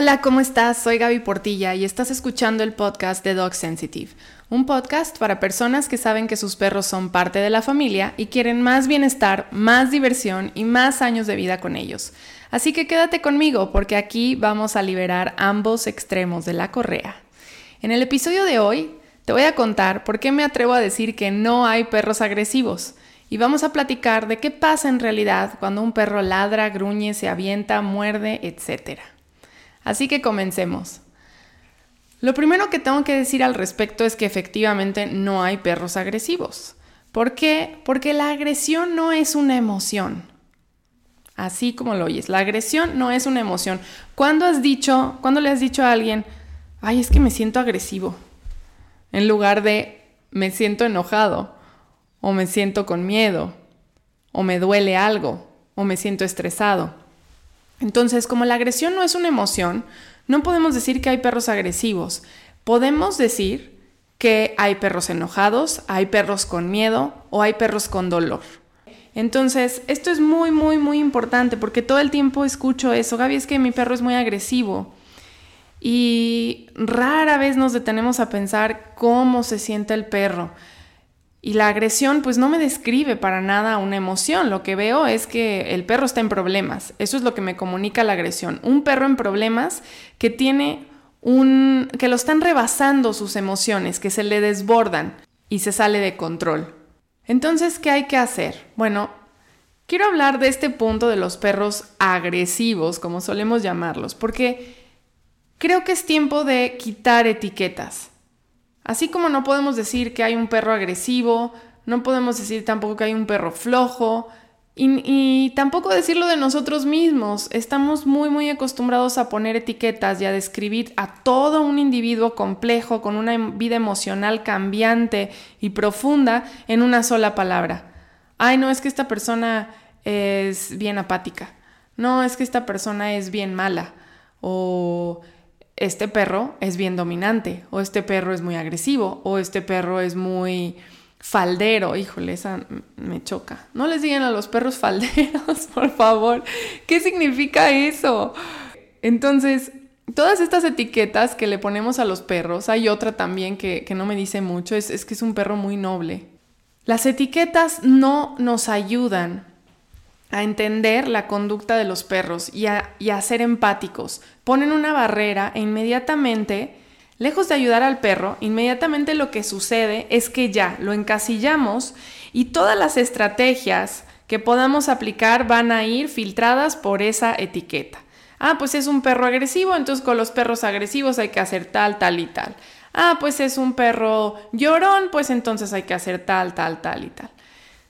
Hola, ¿cómo estás? Soy Gaby Portilla y estás escuchando el podcast de Dog Sensitive, un podcast para personas que saben que sus perros son parte de la familia y quieren más bienestar, más diversión y más años de vida con ellos. Así que quédate conmigo porque aquí vamos a liberar ambos extremos de la correa. En el episodio de hoy te voy a contar por qué me atrevo a decir que no hay perros agresivos y vamos a platicar de qué pasa en realidad cuando un perro ladra, gruñe, se avienta, muerde, etcétera. Así que comencemos. Lo primero que tengo que decir al respecto es que efectivamente no hay perros agresivos. ¿Por qué? Porque la agresión no es una emoción. Así como lo oyes, la agresión no es una emoción. ¿Cuándo has dicho, cuándo le has dicho a alguien, ay, es que me siento agresivo? En lugar de me siento enojado, o me siento con miedo, o me duele algo, o me siento estresado. Entonces, como la agresión no es una emoción, no podemos decir que hay perros agresivos. Podemos decir que hay perros enojados, hay perros con miedo o hay perros con dolor. Entonces, esto es muy, muy, muy importante porque todo el tiempo escucho eso. Gaby, es que mi perro es muy agresivo. Y rara vez nos detenemos a pensar cómo se siente el perro. Y la agresión pues no me describe para nada una emoción, lo que veo es que el perro está en problemas, eso es lo que me comunica la agresión, un perro en problemas que tiene un que lo están rebasando sus emociones, que se le desbordan y se sale de control. Entonces, ¿qué hay que hacer? Bueno, quiero hablar de este punto de los perros agresivos, como solemos llamarlos, porque creo que es tiempo de quitar etiquetas. Así como no podemos decir que hay un perro agresivo, no podemos decir tampoco que hay un perro flojo y, tampoco decirlo de nosotros mismos. Estamos muy muy acostumbrados a poner etiquetas y a describir a todo un individuo complejo con una em, vida emocional cambiante y profunda en una sola palabra. Ay, no, es que esta persona es bien apática. No, es que esta persona es bien mala. O este perro es bien dominante, o este perro es muy agresivo, o este perro es muy faldero. Híjole, esa me choca. No les digan a los perros falderos, por favor. ¿Qué significa eso? Entonces, todas estas etiquetas que le ponemos a los perros, hay otra también que, no me dice mucho, es, es que es un perro muy noble. Las etiquetas no nos ayudan a entender la conducta de los perros y a, ser empáticos. Ponen una barrera e inmediatamente, lejos de ayudar al perro, inmediatamente lo que sucede es que ya lo encasillamos y todas las estrategias que podamos aplicar van a ir filtradas por esa etiqueta. Ah, pues es un perro agresivo, entonces con los perros agresivos hay que hacer tal, tal y tal. Ah, pues es un perro llorón, pues entonces hay que hacer tal, tal, tal y tal.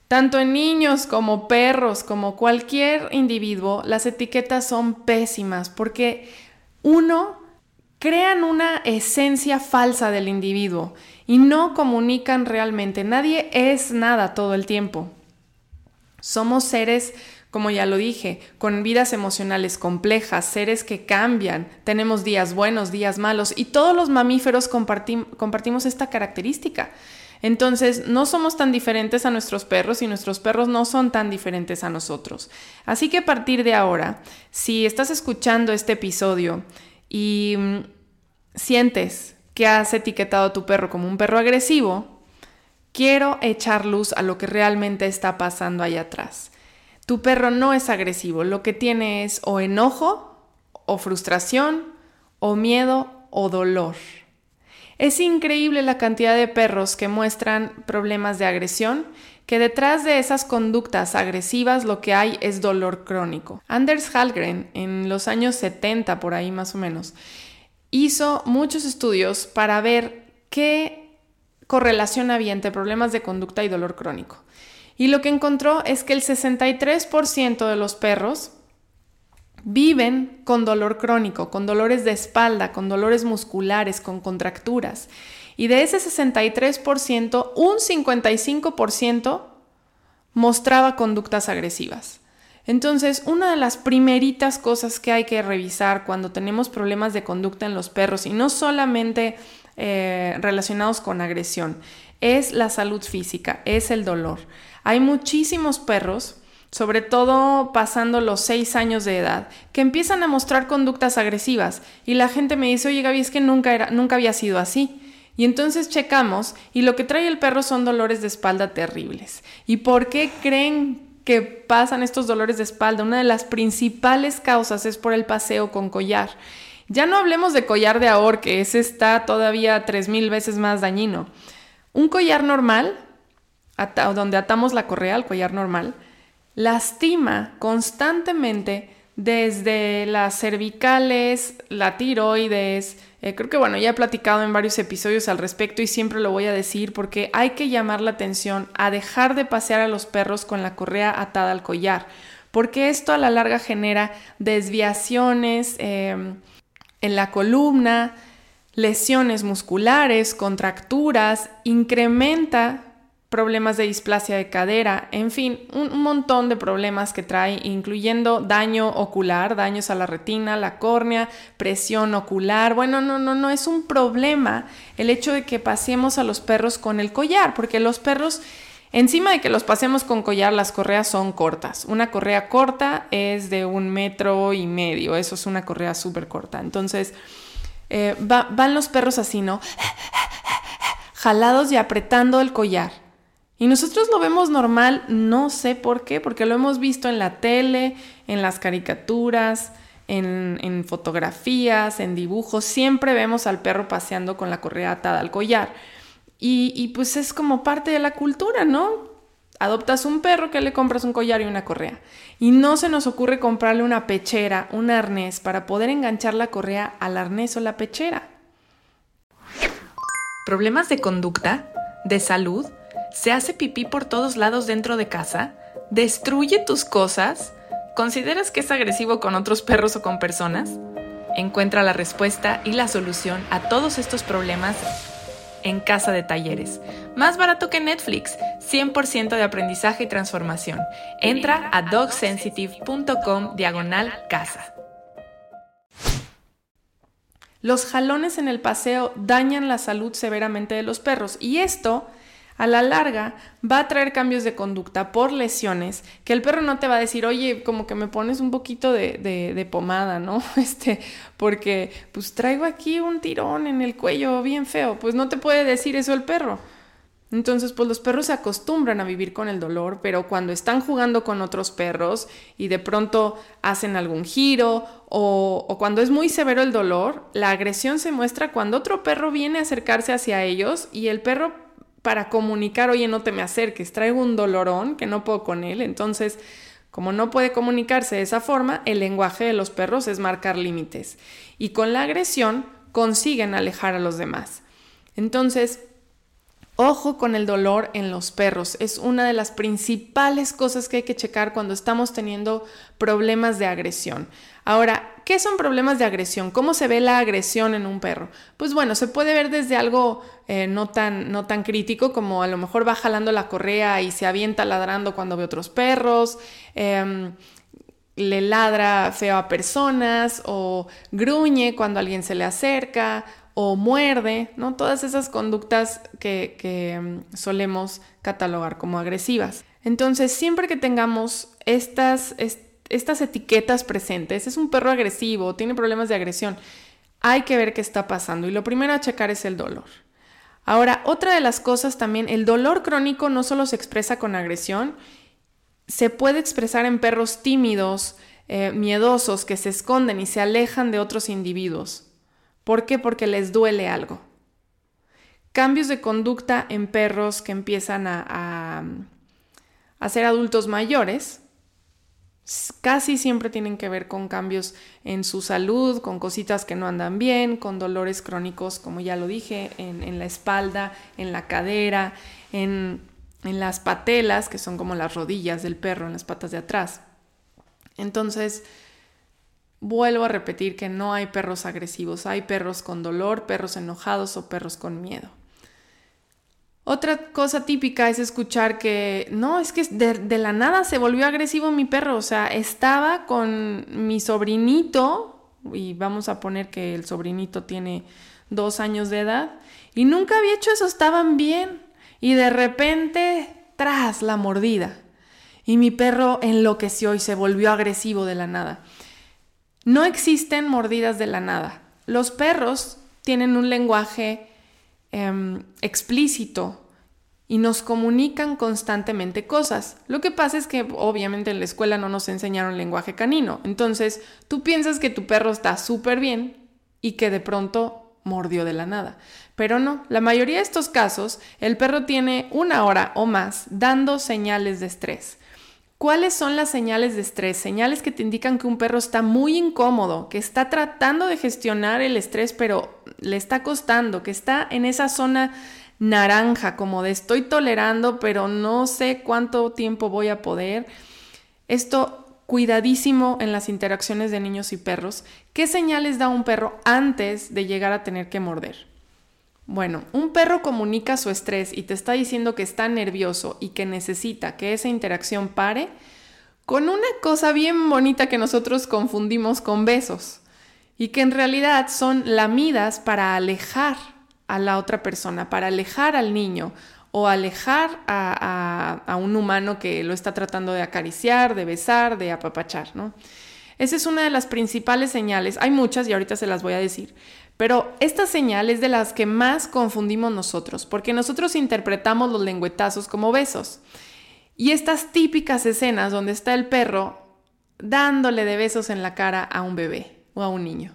Tanto en niños como perros, como cualquier individuo, las etiquetas son pésimas porque uno crean una esencia falsa del individuo y no comunican realmente. Nadie es nada todo el tiempo. Somos seres, como ya lo dije, con vidas emocionales complejas, seres que cambian, tenemos días buenos, días malos y todos los mamíferos compartimos esta característica. Entonces, no somos tan diferentes a nuestros perros y nuestros perros no son tan diferentes a nosotros. Así que a partir de ahora, si estás escuchando este episodio y mm, sientes que has etiquetado a tu perro como un perro agresivo, quiero echar luz a lo que realmente está pasando ahí atrás. Tu perro no es agresivo, lo que tiene es o enojo, o frustración, o miedo, o dolor. Es increíble la cantidad de perros que muestran problemas de agresión, que detrás de esas conductas agresivas lo que hay es dolor crónico. Anders Hallgren, en los años 70 por ahí más o menos, hizo muchos estudios para ver qué correlación había entre problemas de conducta y dolor crónico. Y lo que encontró es que el 63% de los perros viven con dolor crónico, con dolores de espalda, con dolores musculares, con contracturas. Y de ese 63%, un 55% mostraba conductas agresivas. Entonces, una de las primeritas cosas que hay que revisar cuando tenemos problemas de conducta en los perros, y no solamente eh, relacionados con agresión, es la salud física, es el dolor. Hay muchísimos perros sobre todo pasando los seis años de edad, que empiezan a mostrar conductas agresivas y la gente me dice, oye Gaby, es que nunca, era, nunca había sido así. Y entonces checamos y lo que trae el perro son dolores de espalda terribles. ¿Y por qué creen que pasan estos dolores de espalda? Una de las principales causas es por el paseo con collar. Ya no hablemos de collar de ahor, que ese está todavía tres mil veces más dañino. Un collar normal, donde atamos la correa al collar normal, lastima constantemente desde las cervicales, la tiroides, eh, creo que bueno, ya he platicado en varios episodios al respecto y siempre lo voy a decir porque hay que llamar la atención a dejar de pasear a los perros con la correa atada al collar, porque esto a la larga genera desviaciones em, en la columna, lesiones musculares, contracturas, incrementa problemas de displasia de cadera, en fin, un, montón de problemas que trae, incluyendo daño ocular, daños a la retina, la córnea, presión ocular. Bueno, no, no, no, es un problema el hecho de que pasemos a los perros con el collar, porque los perros, encima de que los pasemos con collar, las correas son cortas. Una correa corta es de un metro y medio, eso es una correa súper corta. Entonces, eh, van los perros así, ¿no? Jalados y apretando el collar. Y nosotros lo vemos normal, no sé por qué, porque lo hemos visto en la tele, en las caricaturas, en, fotografías, en dibujos, siempre vemos al perro paseando con la correa atada al collar. Y, y, pues es como parte de la cultura, ¿no? Adoptas un perro que le compras un collar y una correa. Y no se nos ocurre comprarle una pechera, un arnés, para poder enganchar la correa al arnés o la pechera. ¿Problemas de conducta? ¿De salud? ¿Se hace pipí por todos lados dentro de casa? ¿Destruye tus cosas? ¿Consideras que es agresivo con otros perros o con personas? Encuentra la respuesta y la solución a todos estos problemas en Casa de Talleres. Más barato que Netflix, 100% de aprendizaje y transformación. Entra a dogsensitive.com diagonal casa. Los jalones en el paseo dañan la salud severamente de los perros y esto a la larga va a traer cambios de conducta por lesiones, que el perro no te va a decir, oye, como que me pones un poquito de, pomada, ¿no? Este, porque pues traigo aquí un tirón en el cuello bien feo, pues no te puede decir eso el perro. Entonces, pues los perros se acostumbran a vivir con el dolor, pero cuando están jugando con otros perros y de pronto hacen algún giro o, cuando es muy severo el dolor, la agresión se muestra cuando otro perro viene a acercarse hacia ellos y el perro para comunicar, oye, no te me acerques, traigo un dolorón que no puedo con él. Entonces, como no puede comunicarse de esa forma, el lenguaje de los perros es marcar límites. Y con la agresión consiguen alejar a los demás. Entonces, Ojo con el dolor en los perros. Es una de las principales cosas que hay que checar cuando estamos teniendo problemas de agresión. Ahora, ¿qué son problemas de agresión? ¿Cómo se ve la agresión en un perro? Pues bueno, se puede ver desde algo eh, no, tan, no tan crítico como a lo mejor va jalando la correa y se avienta ladrando cuando ve otros perros. Em, le ladra feo a personas o gruñe cuando alguien se le acerca o muerde, ¿no? Todas esas conductas que, mm, solemos catalogar como agresivas. Entonces, siempre que tengamos estas, estas etiquetas presentes, es un perro agresivo, tiene problemas de agresión, hay que ver qué está pasando. Y lo primero a checar es el dolor. Ahora, otra de las cosas también, el dolor crónico no solo se expresa con agresión, se puede expresar en perros tímidos, eh, miedosos, que se esconden y se alejan de otros individuos. ¿Por qué? Porque les duele algo. Cambios de conducta en perros que empiezan a, a, ser adultos mayores casi siempre tienen que ver con cambios en su salud, con cositas que no andan bien, con dolores crónicos, como ya lo dije, en, la espalda, en la cadera, en, en, las patelas, que son como las rodillas del perro, en las patas de atrás. Entonces, Vuelvo a repetir que no hay perros agresivos, hay perros con dolor, perros enojados o perros con miedo. Otra cosa típica es escuchar que, no, es que de, la nada se volvió agresivo mi perro, o sea, estaba con mi sobrinito, y vamos a poner que el sobrinito tiene dos años de edad, y nunca había hecho eso, estaban bien, y de repente, tras la mordida. y mi perro enloqueció y se volvió agresivo de la nada. No existen mordidas de la nada. Los perros tienen un lenguaje em, explícito y nos comunican constantemente cosas. Lo que pasa es que obviamente en la escuela no nos enseñaron lenguaje canino. Entonces tú piensas que tu perro está súper bien y que de pronto mordió de la nada. Pero no, la mayoría de estos casos el perro tiene una hora o más dando señales de estrés. ¿Cuáles son las señales de estrés? Señales que te indican que un perro está muy incómodo, que está tratando de gestionar el estrés, pero le está costando, que está en esa zona naranja, como de estoy tolerando, pero no sé cuánto tiempo voy a poder. Esto cuidadísimo en las interacciones de niños y perros. ¿Qué señales da un perro antes de llegar a tener que morder? Bueno, un perro comunica su estrés y te está diciendo que está nervioso y que necesita que esa interacción pare con una cosa bien bonita que nosotros confundimos con besos y que en realidad son lamidas para alejar a la otra persona, para alejar al niño o alejar a, un humano que lo está tratando de acariciar, de besar, de apapachar, ¿no? Esa es una de las principales señales. Hay muchas y ahorita se las voy a decir. Pero esta señal es de las que más confundimos nosotros, porque nosotros interpretamos los lengüetazos como besos. Y estas típicas escenas donde está el perro dándole de besos en la cara a un bebé o a un niño.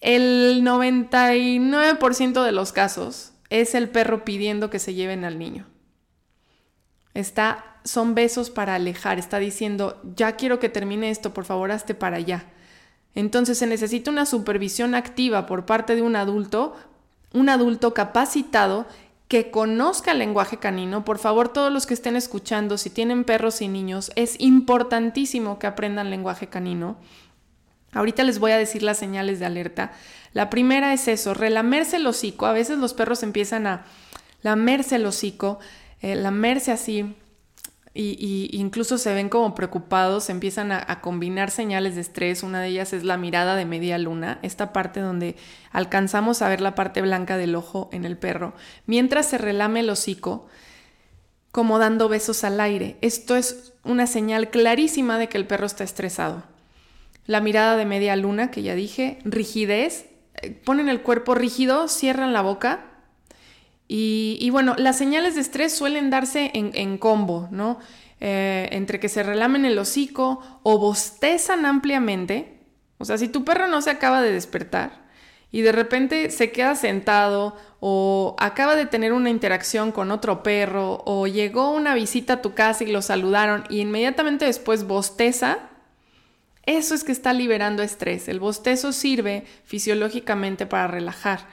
El 99% de los casos es el perro pidiendo que se lleven al niño. Son besos para alejar, está diciendo, ya quiero que termine esto, por favor, hazte para allá. Entonces se necesita una supervisión activa por parte de un adulto, un adulto capacitado que conozca el lenguaje canino. Por favor, todos los que estén escuchando, si tienen perros y niños, es importantísimo que aprendan lenguaje canino. Ahorita les voy a decir las señales de alerta. La primera es eso, relamerse el hocico. A veces los perros empiezan a lamerse el hocico, eh, lamerse así, y, incluso se ven como preocupados, empiezan a, a, combinar señales de estrés. Una de ellas es la mirada de media luna, esta parte donde alcanzamos a ver la parte blanca del ojo en el perro, mientras se relame el hocico, como dando besos al aire. Esto es una señal clarísima de que el perro está estresado la mirada de media luna, que ya dije, rigidez, eh, ponen el cuerpo rígido, cierran la boca. Y, bueno, las señales de estrés suelen darse en, combo, ¿no? Eh, entre que se relamen el hocico o bostezan ampliamente. O sea, si tu perro no se acaba de despertar y de repente se queda sentado o acaba de tener una interacción con otro perro o llegó una visita a tu casa y lo saludaron y inmediatamente después bosteza, eso es que está liberando estrés. El bostezo sirve fisiológicamente para relajar.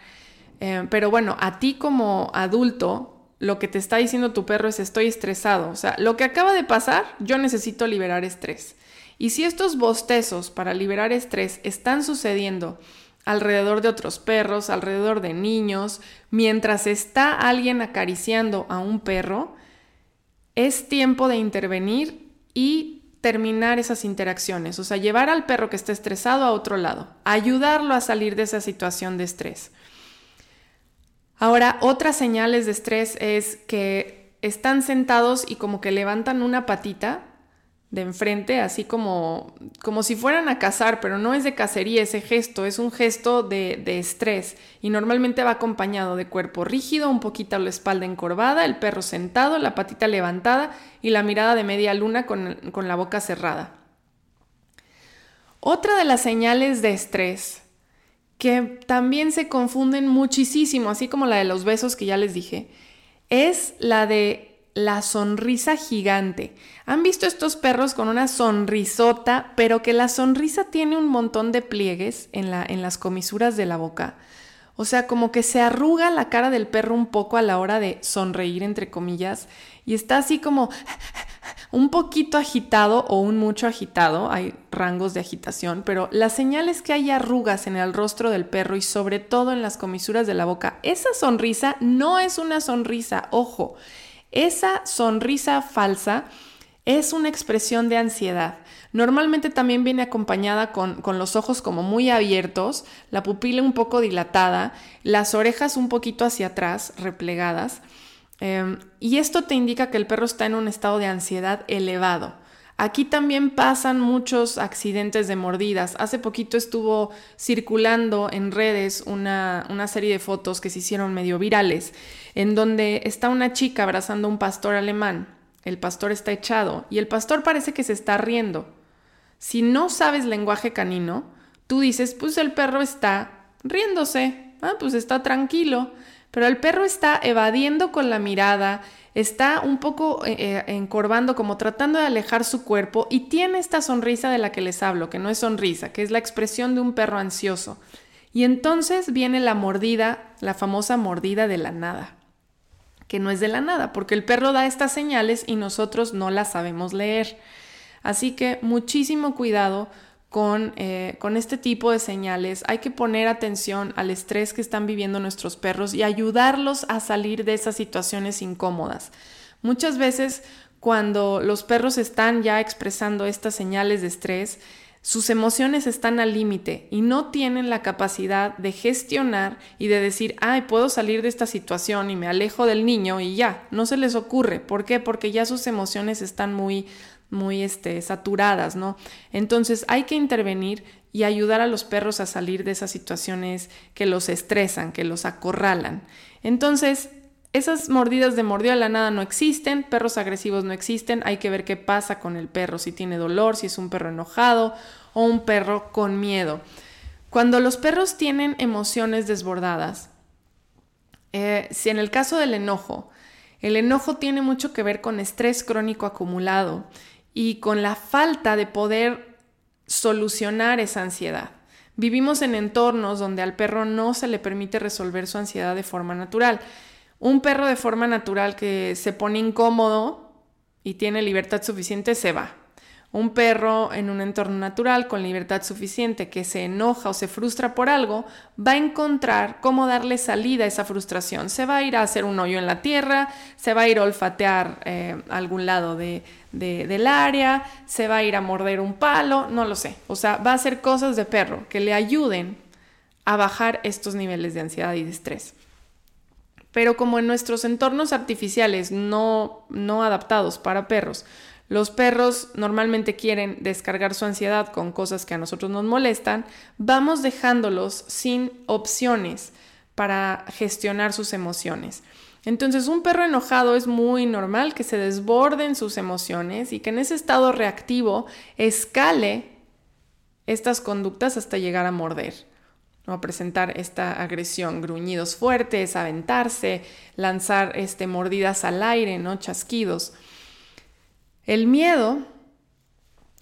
Eh, pero bueno, a ti como adulto, lo que te está diciendo tu perro es estoy estresado. O sea, lo que acaba de pasar, yo necesito liberar estrés. Y si estos bostezos para liberar estrés están sucediendo alrededor de otros perros, alrededor de niños, mientras está alguien acariciando a un perro, es tiempo de intervenir y terminar esas interacciones, o sea, llevar al perro que está estresado a otro lado, ayudarlo a salir de esa situación de estrés. Ahora, otras señales de estrés es que están sentados y como que levantan una patita de enfrente, así como, como si fueran a cazar, pero no es de cacería ese gesto, es un gesto de, estrés y normalmente va acompañado de cuerpo rígido, un poquito la espalda encorvada, el perro sentado, la patita levantada y la mirada de media luna con, con la boca cerrada. Otra de las señales de estrés que también se confunden muchísimo, así como la de los besos que ya les dije, es la de la sonrisa gigante. ¿Han visto estos perros con una sonrisota, pero que la sonrisa tiene un montón de pliegues en, la, en las comisuras de la boca? O sea, como que se arruga la cara del perro un poco a la hora de sonreír, entre comillas, y está así como un poquito agitado o un mucho agitado, hay rangos de agitación, pero la señal es que hay arrugas en el rostro del perro y sobre todo en las comisuras de la boca. Esa sonrisa no es una sonrisa, ojo, esa sonrisa falsa es una expresión de ansiedad. Normalmente también viene acompañada con, los ojos como muy abiertos, la pupila un poco dilatada, las orejas un poquito hacia atrás, replegadas. Em, y esto te indica que el perro está en un estado de ansiedad elevado. Aquí también pasan muchos accidentes de mordidas. Hace poquito estuvo circulando en redes una, una, serie de fotos que se hicieron medio virales, en donde está una chica abrazando a un pastor alemán. El pastor está echado y el pastor parece que se está riendo. Si no sabes lenguaje canino, tú dices, pues el perro está riéndose, ah, pues está tranquilo, pero el perro está evadiendo con la mirada, está un poco eh, eh, encorvando, como tratando de alejar su cuerpo y tiene esta sonrisa de la que les hablo, que no es sonrisa, que es la expresión de un perro ansioso. Y entonces viene la mordida, la famosa mordida de la nada, que no es de la nada, porque el perro da estas señales y nosotros no las sabemos leer. Así que muchísimo cuidado con, eh, con, este tipo de señales. Hay que poner atención al estrés que están viviendo nuestros perros y ayudarlos a salir de esas situaciones incómodas. Muchas veces cuando los perros están ya expresando estas señales de estrés, sus emociones están al límite y no tienen la capacidad de gestionar y de decir, ay, puedo salir de esta situación y me alejo del niño y ya, no se les ocurre. ¿Por qué? Porque ya sus emociones están muy muy este, saturadas, ¿no? Entonces hay que intervenir y ayudar a los perros a salir de esas situaciones que los estresan, que los acorralan. Entonces, esas mordidas de mordió a la nada no existen, perros agresivos no existen, hay que ver qué pasa con el perro, si tiene dolor, si es un perro enojado o un perro con miedo. Cuando los perros tienen emociones desbordadas, eh, si en el caso del enojo, el enojo tiene mucho que ver con estrés crónico acumulado y con la falta de poder solucionar esa ansiedad. Vivimos en entornos donde al perro no se le permite resolver su ansiedad de forma natural. Un perro de forma natural que se pone incómodo y tiene libertad suficiente se va. Un perro en un entorno natural con libertad suficiente que se enoja o se frustra por algo, va a encontrar cómo darle salida a esa frustración. Se va a ir a hacer un hoyo en la tierra, se va a ir a olfatear eh, algún lado de, del área, se va a ir a morder un palo, no lo sé. O sea, va a hacer cosas de perro que le ayuden a bajar estos niveles de ansiedad y de estrés. Pero como en nuestros entornos artificiales no, no adaptados para perros, los perros normalmente quieren descargar su ansiedad con cosas que a nosotros nos molestan, vamos dejándolos sin opciones para gestionar sus emociones. Entonces un perro enojado es muy normal que se desborden sus emociones y que en ese estado reactivo escale estas conductas hasta llegar a morder, ¿no? a presentar esta agresión, gruñidos fuertes, aventarse, lanzar este, mordidas al aire, ¿no? chasquidos. El miedo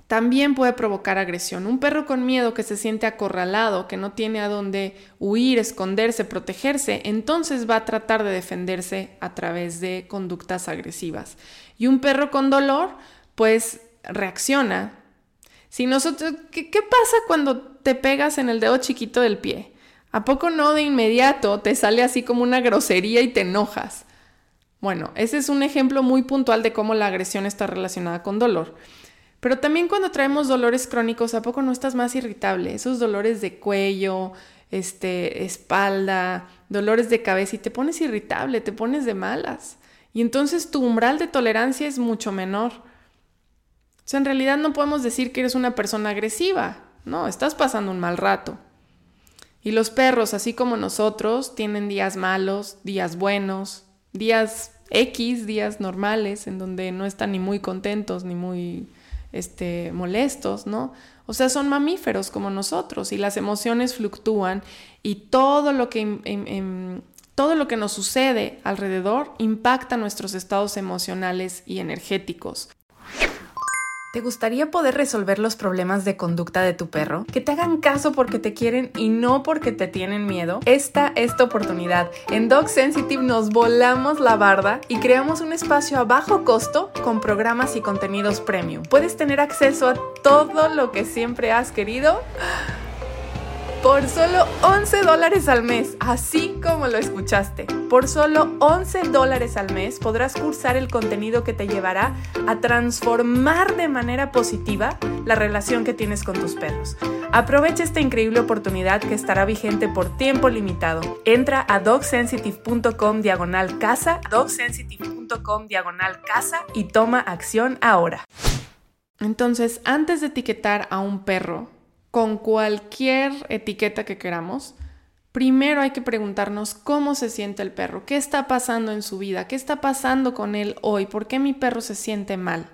también puede provocar agresión. Un perro con miedo que se siente acorralado, que no tiene a dónde huir, esconderse, protegerse, entonces va a tratar de defenderse a través de conductas agresivas. Y un perro con dolor, pues reacciona. Si nosotros, ¿qué, ¿qué, pasa cuando te pegas en el dedo chiquito del pie? ¿A poco no de inmediato te sale así como una grosería y te enojas? Bueno, ese es un ejemplo muy puntual de cómo la agresión está relacionada con dolor. Pero también cuando traemos dolores crónicos, ¿a poco no estás más irritable? Esos dolores de cuello, este, espalda, dolores de cabeza y te pones irritable, te pones de malas. Y entonces tu umbral de tolerancia es mucho menor. O sea, en realidad no podemos decir que eres una persona agresiva. No, estás pasando un mal rato. Y los perros, así como nosotros, tienen días malos, días buenos, días X, días normales, en donde no están ni muy contentos ni muy este, molestos, ¿no? O sea, son mamíferos como nosotros y las emociones fluctúan y todo lo que, todo lo que nos sucede alrededor impacta nuestros estados emocionales y energéticos. ¿Te gustaría poder resolver los problemas de conducta de tu perro? ¿Que te hagan caso porque te quieren y no porque te tienen miedo? Esta es tu oportunidad. En Dog Sensitive nos volamos la barda y creamos un espacio a bajo costo con programas y contenidos premium. Puedes tener acceso a todo lo que siempre has querido por solo 11 dólares al mes, así como lo escuchaste. Por solo 11 dólares al mes podrás cursar el contenido que te llevará a transformar de manera positiva la relación que tienes con tus perros. Aprovecha esta increíble oportunidad que estará vigente por tiempo limitado. Entra a dogsensitive.com diagonal casa, dogsensitive.com diagonal casa y toma acción ahora. Entonces, antes de etiquetar a un perro con cualquier etiqueta que queramos, primero hay que preguntarnos cómo se siente el perro, qué está pasando en su vida, qué está pasando con él hoy, por qué mi perro se siente mal.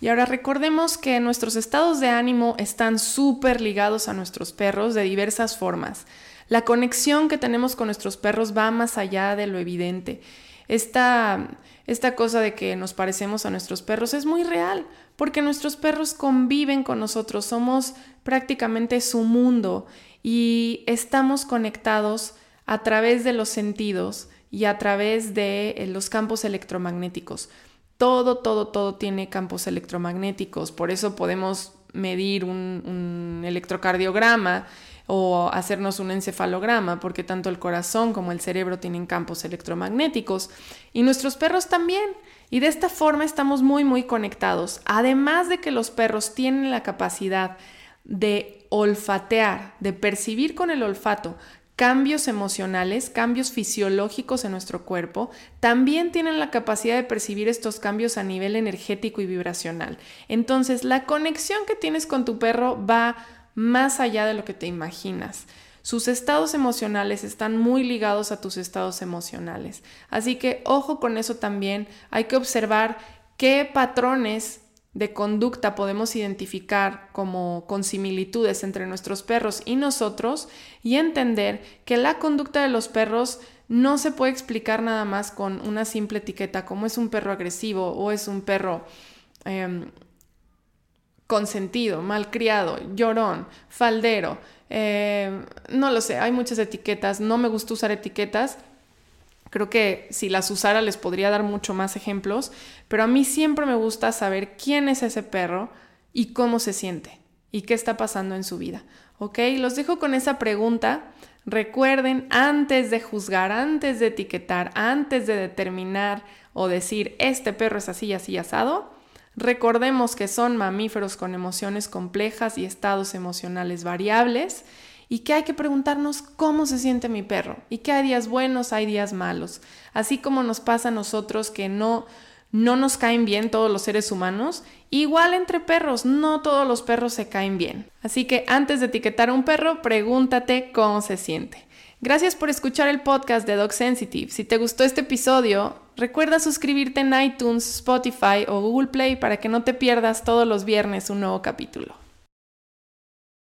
Y ahora recordemos que nuestros estados de ánimo están súper ligados a nuestros perros de diversas formas. La conexión que tenemos con nuestros perros va más allá de lo evidente. Esta, esta cosa de que nos parecemos a nuestros perros es muy real, porque nuestros perros conviven con nosotros, somos prácticamente su mundo y estamos conectados a través de los sentidos y a través de eh, los campos electromagnéticos. Todo, todo, todo tiene campos electromagnéticos, por eso podemos medir un, electrocardiograma o hacernos un encefalograma, porque tanto el corazón como el cerebro tienen campos electromagnéticos y nuestros perros también. Y de esta forma estamos muy, muy conectados. Además de que los perros tienen la capacidad de olfatear, de percibir con el olfato cambios emocionales, cambios fisiológicos en nuestro cuerpo, también tienen la capacidad de percibir estos cambios a nivel energético y vibracional. Entonces, la conexión que tienes con tu perro va más allá de lo que te imaginas. Sus estados emocionales están muy ligados a tus estados emocionales. Así que ojo con eso también. Hay que observar qué patrones de conducta podemos identificar como con similitudes entre nuestros perros y nosotros y entender que la conducta de los perros no se puede explicar nada más con una simple etiqueta como es un perro agresivo o es un perro em, consentido, malcriado, llorón, faldero. Em, no lo sé, hay muchas etiquetas, no me gusta usar etiquetas Creo que si las usara les podría dar mucho más ejemplos, pero a mí siempre me gusta saber quién es ese perro y cómo se siente y qué está pasando en su vida. ¿Ok? Los dejo con esa pregunta. Recuerden, antes de juzgar, antes de etiquetar, antes de determinar o decir este perro es así, así, asado, recordemos que son mamíferos con emociones complejas y estados emocionales variables y que hay que preguntarnos cómo se siente mi perro y que hay días buenos, hay días malos, así como nos pasa a nosotros que no no nos caen bien todos los seres humanos, igual entre perros, no todos los perros se caen bien. Así que antes de etiquetar a un perro, pregúntate cómo se siente. Gracias por escuchar el podcast de Dog Sensitive. Si te gustó este episodio, recuerda suscribirte en iTunes, Spotify o Google Play para que no te pierdas todos los viernes un nuevo capítulo.